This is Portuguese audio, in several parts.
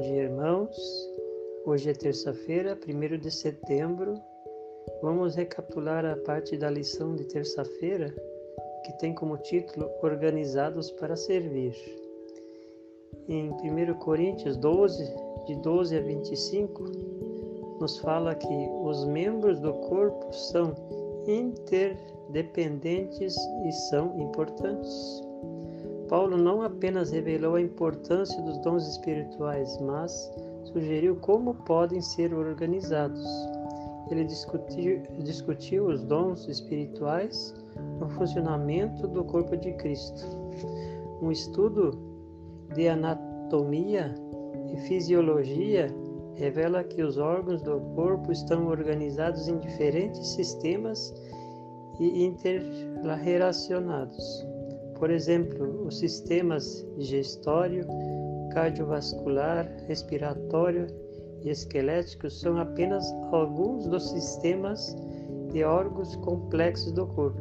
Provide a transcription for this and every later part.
dia, irmãos. Hoje é terça-feira, 1 de setembro. Vamos recapitular a parte da lição de terça-feira que tem como título Organizados para Servir. Em 1 Coríntios 12, de 12 a 25, nos fala que os membros do corpo são interdependentes e são importantes. Paulo não apenas revelou a importância dos dons espirituais, mas sugeriu como podem ser organizados. Ele discutiu, discutiu os dons espirituais no funcionamento do corpo de Cristo. Um estudo de anatomia e fisiologia revela que os órgãos do corpo estão organizados em diferentes sistemas e interrelacionados. Por exemplo, os sistemas digestório, cardiovascular, respiratório e esquelético são apenas alguns dos sistemas de órgãos complexos do corpo.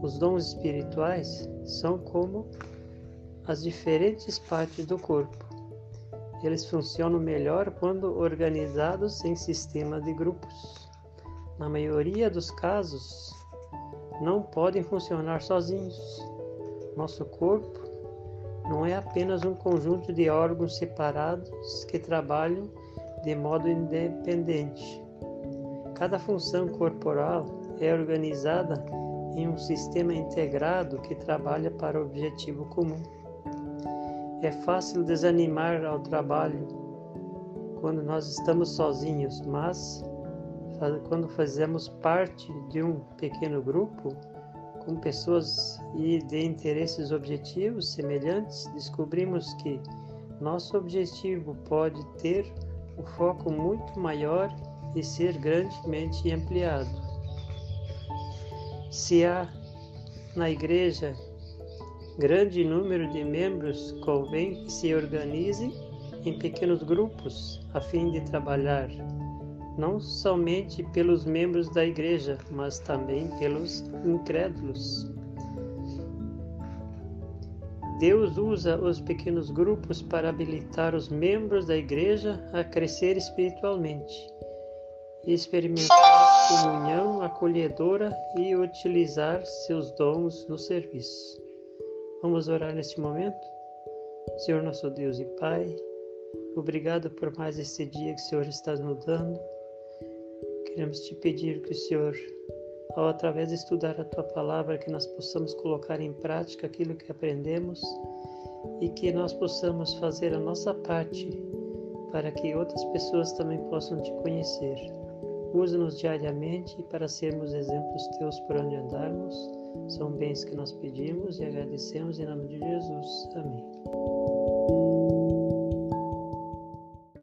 Os dons espirituais são como as diferentes partes do corpo. Eles funcionam melhor quando organizados em sistemas de grupos. Na maioria dos casos, não podem funcionar sozinhos nosso corpo não é apenas um conjunto de órgãos separados que trabalham de modo independente. Cada função corporal é organizada em um sistema integrado que trabalha para o objetivo comum. É fácil desanimar ao trabalho quando nós estamos sozinhos, mas quando fazemos parte de um pequeno grupo, com pessoas e de interesses objetivos semelhantes, descobrimos que nosso objetivo pode ter um foco muito maior e ser grandemente ampliado. Se há na igreja grande número de membros, convém que se organizem em pequenos grupos a fim de trabalhar não somente pelos membros da igreja, mas também pelos incrédulos. Deus usa os pequenos grupos para habilitar os membros da igreja a crescer espiritualmente, experimentar comunhão acolhedora e utilizar seus dons no serviço. Vamos orar neste momento? Senhor nosso Deus e Pai, obrigado por mais este dia que o Senhor está nos dando. Queremos te pedir que o Senhor, ao através de estudar a tua palavra, que nós possamos colocar em prática aquilo que aprendemos e que nós possamos fazer a nossa parte para que outras pessoas também possam te conhecer. Usa-nos diariamente para sermos exemplos teus por onde andarmos. São bens que nós pedimos e agradecemos em nome de Jesus. Amém.